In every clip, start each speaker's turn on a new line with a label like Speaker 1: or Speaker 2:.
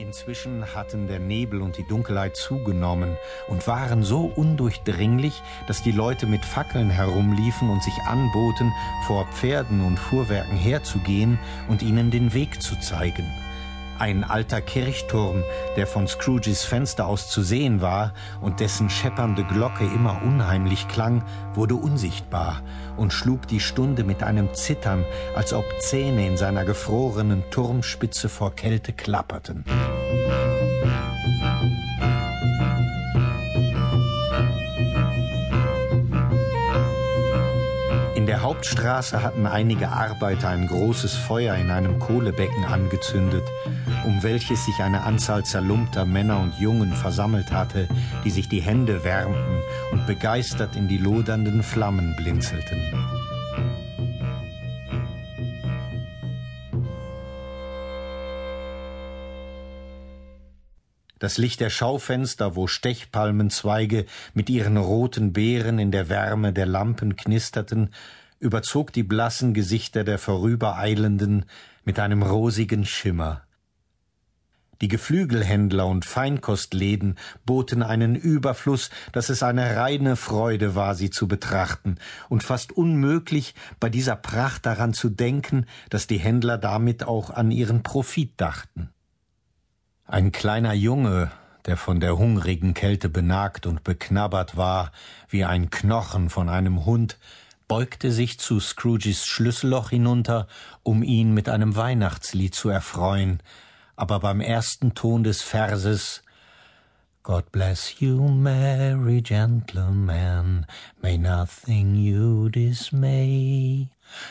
Speaker 1: Inzwischen hatten der Nebel und die Dunkelheit zugenommen und waren so undurchdringlich, dass die Leute mit Fackeln herumliefen und sich anboten, vor Pferden und Fuhrwerken herzugehen und ihnen den Weg zu zeigen. Ein alter Kirchturm, der von Scrooges Fenster aus zu sehen war und dessen scheppernde Glocke immer unheimlich klang, wurde unsichtbar und schlug die Stunde mit einem Zittern, als ob Zähne in seiner gefrorenen Turmspitze vor Kälte klapperten. In Hauptstraße hatten einige Arbeiter ein großes Feuer in einem Kohlebecken angezündet, um welches sich eine Anzahl zerlumpter Männer und Jungen versammelt hatte, die sich die Hände wärmten und begeistert in die lodernden Flammen blinzelten. Das Licht der Schaufenster, wo Stechpalmenzweige mit ihren roten Beeren in der Wärme der Lampen knisterten, überzog die blassen Gesichter der Vorübereilenden mit einem rosigen Schimmer. Die Geflügelhändler und Feinkostläden boten einen Überfluss, dass es eine reine Freude war, sie zu betrachten, und fast unmöglich, bei dieser Pracht daran zu denken, dass die Händler damit auch an ihren Profit dachten. Ein kleiner Junge, der von der hungrigen Kälte benagt und beknabbert war, wie ein Knochen von einem Hund, beugte sich zu Scrooges Schlüsselloch hinunter, um ihn mit einem Weihnachtslied zu erfreuen, aber beim ersten Ton des Verses God bless you, merry gentleman, may nothing you dismay,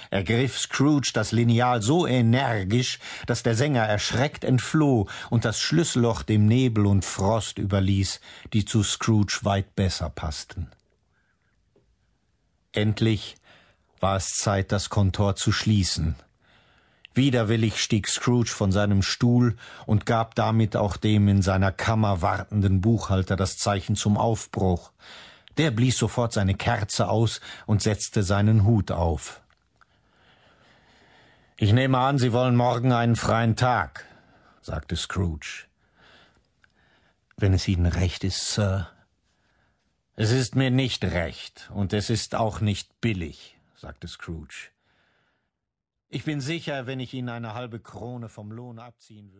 Speaker 1: ergriff Scrooge das Lineal so energisch, dass der Sänger erschreckt entfloh und das Schlüsselloch dem Nebel und Frost überließ, die zu Scrooge weit besser passten. Endlich war es Zeit, das Kontor zu schließen. Widerwillig stieg Scrooge von seinem Stuhl und gab damit auch dem in seiner Kammer wartenden Buchhalter das Zeichen zum Aufbruch. Der blies sofort seine Kerze aus und setzte seinen Hut auf. Ich nehme an, Sie wollen morgen einen freien Tag, sagte Scrooge. Wenn es Ihnen recht ist, Sir. Es ist mir nicht recht, und es ist auch nicht billig, sagte Scrooge. Ich bin sicher, wenn ich Ihnen eine halbe Krone vom Lohn abziehen würde.